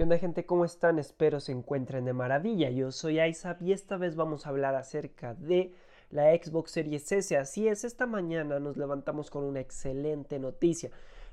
¿Qué onda gente? ¿Cómo están? Espero se encuentren de maravilla. Yo soy Isaac y esta vez vamos a hablar acerca de la Xbox Series S. Así es, esta mañana nos levantamos con una excelente noticia.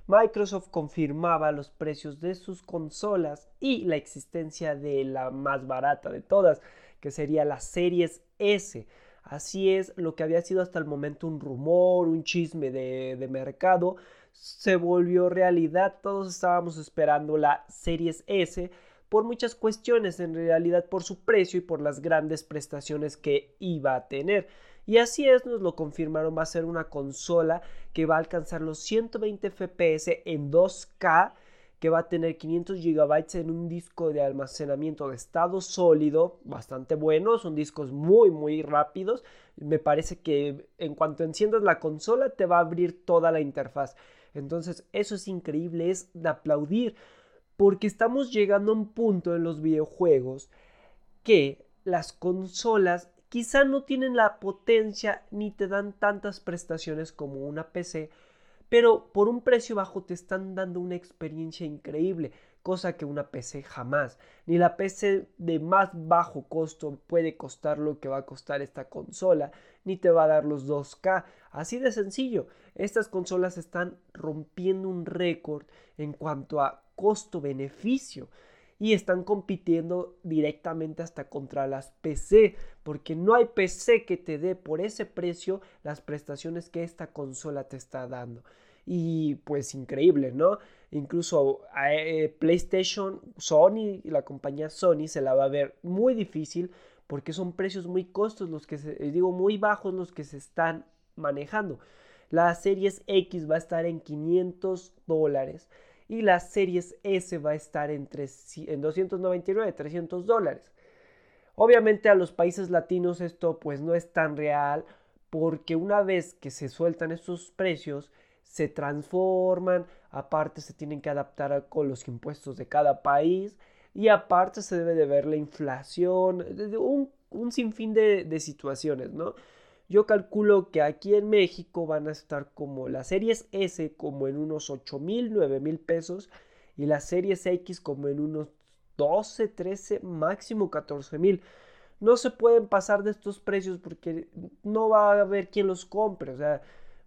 Microsoft confirmaba los precios de sus consolas y la existencia de la más barata de todas, que sería la Series S. Así es, lo que había sido hasta el momento un rumor, un chisme de, de mercado, se volvió realidad. Todos estábamos esperando la Series S por muchas cuestiones, en realidad por su precio y por las grandes prestaciones que iba a tener. Y así es, nos lo confirmaron, va a ser una consola que va a alcanzar los 120 FPS en 2K, que va a tener 500 GB en un disco de almacenamiento de estado sólido, bastante bueno, son discos muy muy rápidos. Me parece que en cuanto enciendas la consola te va a abrir toda la interfaz. Entonces, eso es increíble, es de aplaudir, porque estamos llegando a un punto en los videojuegos que las consolas quizá no tienen la potencia ni te dan tantas prestaciones como una PC, pero por un precio bajo te están dando una experiencia increíble, cosa que una PC jamás. Ni la PC de más bajo costo puede costar lo que va a costar esta consola, ni te va a dar los 2K. Así de sencillo, estas consolas están rompiendo un récord en cuanto a costo-beneficio y están compitiendo directamente hasta contra las PC, porque no hay PC que te dé por ese precio las prestaciones que esta consola te está dando. Y pues increíble, ¿no? Incluso eh, PlayStation, Sony, la compañía Sony se la va a ver muy difícil porque son precios muy costos los que se, digo muy bajos los que se están manejando. La Series X va a estar en 500 dólares y la Series S va a estar en, en 299, 300 dólares. Obviamente a los países latinos esto pues no es tan real porque una vez que se sueltan estos precios se transforman, aparte se tienen que adaptar con los impuestos de cada país y aparte se debe de ver la inflación, un, un sinfín de situaciones, ¿no? Yo calculo que aquí en México van a estar como las series S como en unos 8 mil, 9 mil pesos y las series X como en unos 12, 13, máximo 14 mil. No se pueden pasar de estos precios porque no va a haber quien los compre. O sea,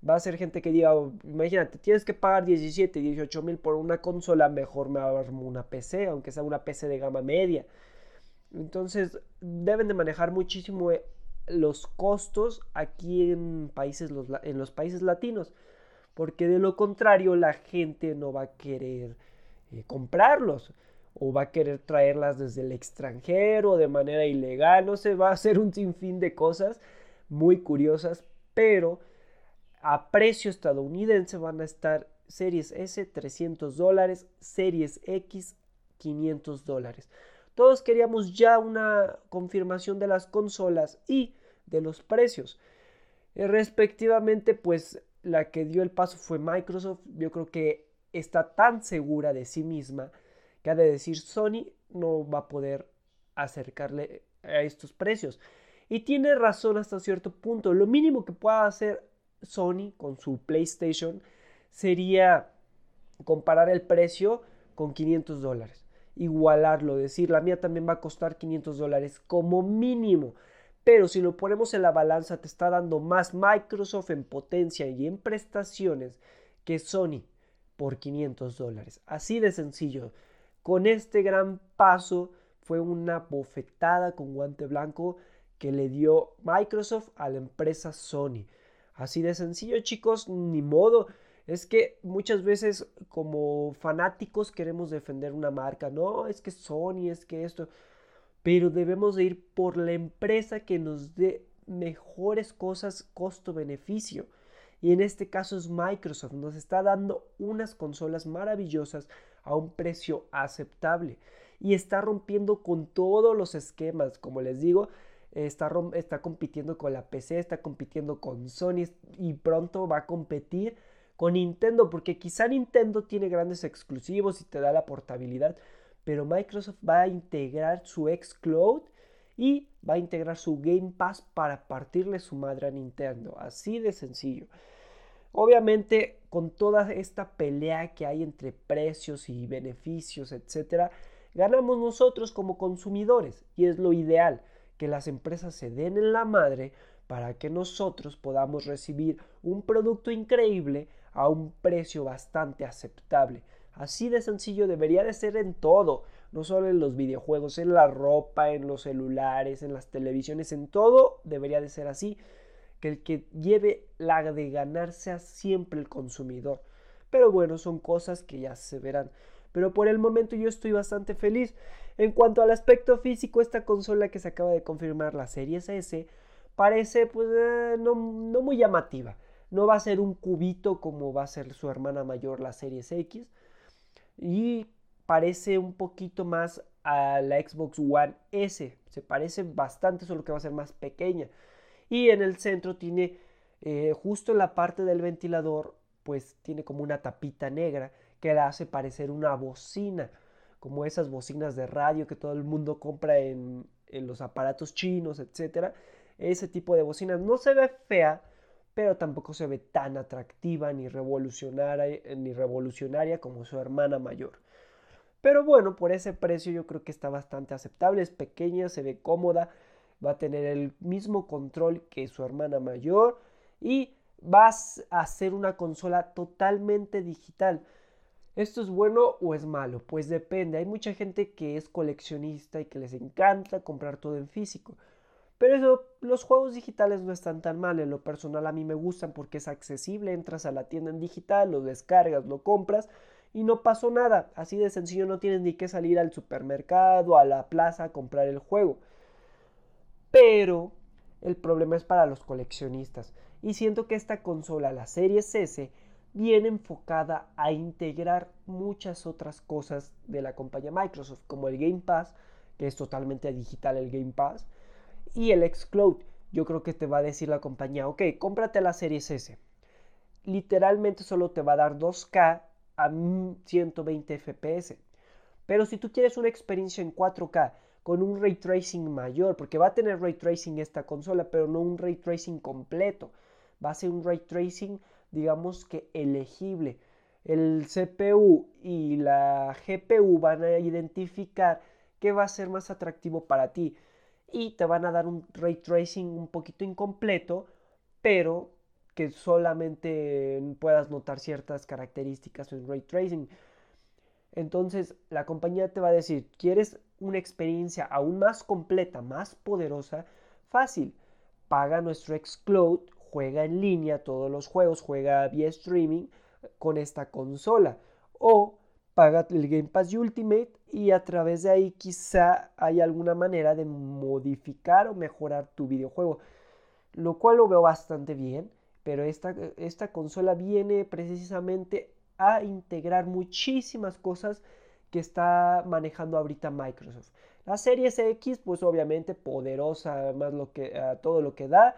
va a ser gente que diga, imagínate, tienes que pagar 17, 18 mil por una consola, mejor me armo una PC, aunque sea una PC de gama media. Entonces, deben de manejar muchísimo los costos aquí en, países, los, en los países latinos, porque de lo contrario la gente no va a querer eh, comprarlos o va a querer traerlas desde el extranjero de manera ilegal, no se va a hacer un sinfín de cosas muy curiosas, pero a precio estadounidense van a estar Series S 300 dólares, Series X 500 dólares. Todos queríamos ya una confirmación de las consolas y de los precios. Eh, respectivamente, pues la que dio el paso fue Microsoft. Yo creo que está tan segura de sí misma que ha de decir Sony no va a poder acercarle a estos precios. Y tiene razón hasta cierto punto. Lo mínimo que pueda hacer Sony con su PlayStation sería comparar el precio con 500 dólares. Igualarlo, decir, la mía también va a costar 500 dólares como mínimo. Pero si lo ponemos en la balanza, te está dando más Microsoft en potencia y en prestaciones que Sony por 500 dólares. Así de sencillo. Con este gran paso fue una bofetada con guante blanco que le dio Microsoft a la empresa Sony. Así de sencillo, chicos, ni modo. Es que muchas veces como fanáticos queremos defender una marca. No, es que Sony, es que esto pero debemos de ir por la empresa que nos dé mejores cosas costo-beneficio. Y en este caso es Microsoft, nos está dando unas consolas maravillosas a un precio aceptable y está rompiendo con todos los esquemas, como les digo, está, está compitiendo con la PC, está compitiendo con Sony y pronto va a competir con Nintendo, porque quizá Nintendo tiene grandes exclusivos y te da la portabilidad, pero Microsoft va a integrar su xCloud y va a integrar su Game Pass para partirle su madre a Nintendo. Así de sencillo. Obviamente, con toda esta pelea que hay entre precios y beneficios, etcétera, ganamos nosotros como consumidores y es lo ideal, que las empresas se den en la madre para que nosotros podamos recibir un producto increíble a un precio bastante aceptable. Así de sencillo debería de ser en todo, no solo en los videojuegos, en la ropa, en los celulares, en las televisiones, en todo debería de ser así, que el que lleve la de ganarse a siempre el consumidor. Pero bueno, son cosas que ya se verán. Pero por el momento yo estoy bastante feliz. En cuanto al aspecto físico, esta consola que se acaba de confirmar, la Series S, parece pues eh, no, no muy llamativa. No va a ser un cubito como va a ser su hermana mayor, la Series X. Y parece un poquito más a la Xbox One S. Se parece bastante, solo que va a ser más pequeña. Y en el centro tiene, eh, justo en la parte del ventilador, pues tiene como una tapita negra que la hace parecer una bocina, como esas bocinas de radio que todo el mundo compra en, en los aparatos chinos, etc. Ese tipo de bocinas no se ve fea, pero tampoco se ve tan atractiva ni revolucionaria, ni revolucionaria como su hermana mayor. Pero bueno, por ese precio yo creo que está bastante aceptable, es pequeña, se ve cómoda, va a tener el mismo control que su hermana mayor y vas a hacer una consola totalmente digital. ¿Esto es bueno o es malo? Pues depende. Hay mucha gente que es coleccionista y que les encanta comprar todo en físico. Pero eso, los juegos digitales no están tan mal. En lo personal a mí me gustan porque es accesible. Entras a la tienda en digital, lo descargas, lo compras y no pasó nada. Así de sencillo no tienes ni que salir al supermercado, a la plaza a comprar el juego. Pero el problema es para los coleccionistas. Y siento que esta consola, la Series S, viene enfocada a integrar muchas otras cosas de la compañía Microsoft, como el Game Pass, que es totalmente digital el Game Pass, y el Xcloud. Yo creo que te va a decir la compañía, ok, cómprate la Series S. Literalmente solo te va a dar 2K a 120 FPS. Pero si tú quieres una experiencia en 4K con un ray tracing mayor, porque va a tener ray tracing esta consola, pero no un ray tracing completo, va a ser un ray tracing, digamos que elegible. El CPU y la GPU van a identificar qué va a ser más atractivo para ti y te van a dar un ray tracing un poquito incompleto, pero que solamente puedas notar ciertas características en ray tracing. Entonces la compañía te va a decir, ¿quieres una experiencia aún más completa, más poderosa? Fácil, paga nuestro xCloud, juega en línea todos los juegos, juega vía streaming con esta consola. O paga el Game Pass Ultimate y a través de ahí quizá hay alguna manera de modificar o mejorar tu videojuego. Lo cual lo veo bastante bien pero esta, esta consola viene precisamente a integrar muchísimas cosas que está manejando ahorita Microsoft. La Series X, pues obviamente poderosa, más lo que, todo lo que da,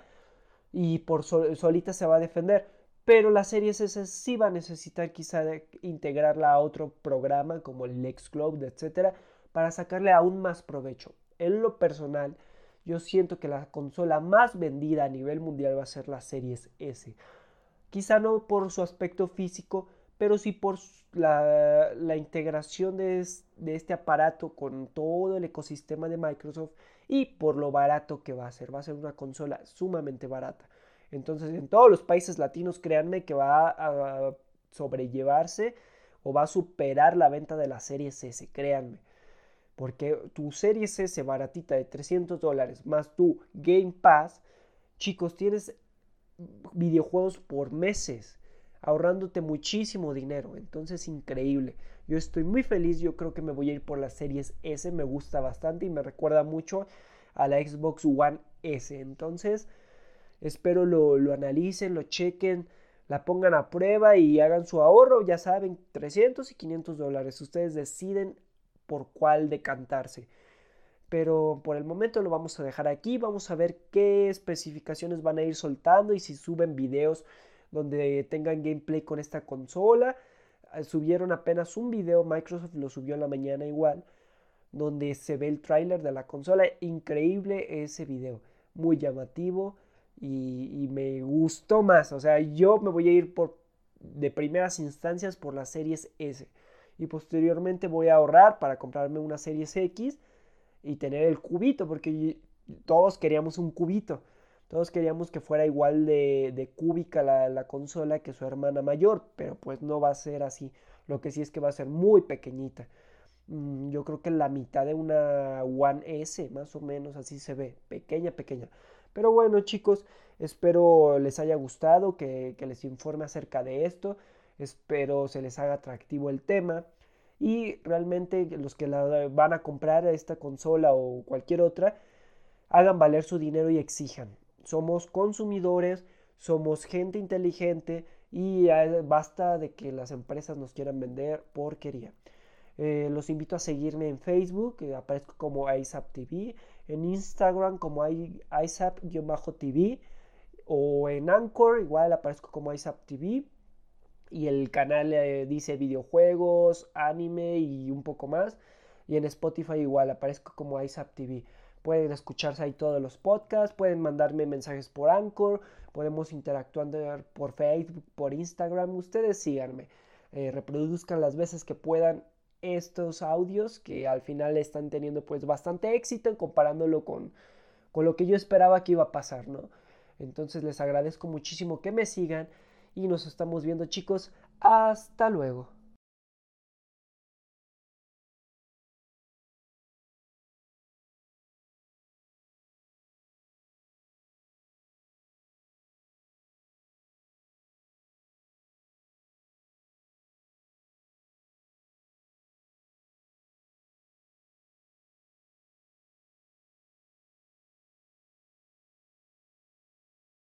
y por solita se va a defender. Pero la Series S sí va a necesitar quizá integrarla a otro programa como el Nextcloud, etcétera, para sacarle aún más provecho. En lo personal, yo siento que la consola más vendida a nivel mundial va a ser la Series S. Quizá no por su aspecto físico, pero sí por la, integración de, de, este aparato con todo el ecosistema de Microsoft y por lo barato que va a ser. Va a ser una consola sumamente barata. Entonces, en todos los países latinos, créanme que va a sobrellevarse o va a superar la venta de la Series S, créanme. Porque tu serie S baratita de 300 dólares más tu Game Pass, chicos, tienes videojuegos por meses, ahorrándote muchísimo dinero. Entonces, increíble. Yo estoy muy feliz, yo creo que me voy a ir por las series S, me gusta bastante y me recuerda mucho a la Xbox One S. Entonces, espero lo, lo analicen, lo chequen, la pongan a prueba y hagan su ahorro. Ya saben, 300 y 500 dólares. Ustedes deciden por cuál decantarse. Pero por el momento lo vamos a dejar aquí. Vamos a ver qué especificaciones van a ir soltando y si suben videos donde tengan gameplay con esta consola. Ah, subieron apenas un video, Microsoft lo subió en la mañana igual, donde se ve el tráiler de la consola. Increíble ese video, muy llamativo y, me gustó más. O sea, yo me voy a ir por de primeras instancias por las series S. y posteriormente voy a ahorrar para comprarme una Series X y tener el cubito, porque todos queríamos un cubito. Todos queríamos que fuera igual de, cúbica la, consola que su hermana mayor, pero pues no va a ser así. Lo que sí es que va a ser muy pequeñita. Mm, yo creo que la mitad de una One S, más o menos, así se ve. Pequeña, pequeña. Pero bueno, chicos, espero les haya gustado, que, les informe acerca de esto. Espero se les haga atractivo el tema. Y realmente los que la van a comprar esta consola o cualquier otra, hagan valer su dinero y exijan. Somos consumidores, somos gente inteligente y basta de que las empresas nos quieran vender porquería. Eh, los invito a seguirme en Facebook, aparezco como ISAPTV, en Instagram como ISAP-TV o en Anchor igual aparezco como ISAPTV y el canal eh, dice videojuegos, anime y un poco más. Y en Spotify igual aparezco como ISAPTV. Pueden escucharse ahí todos los podcasts, pueden mandarme mensajes por Anchor, podemos interactuar por Facebook, por Instagram. Ustedes síganme, eh, reproduzcan las veces que puedan estos audios que al final están teniendo pues bastante éxito en comparándolo con, con lo que yo esperaba que iba a pasar, ¿no? Entonces les agradezco muchísimo que me sigan y nos estamos viendo chicos. Hasta luego.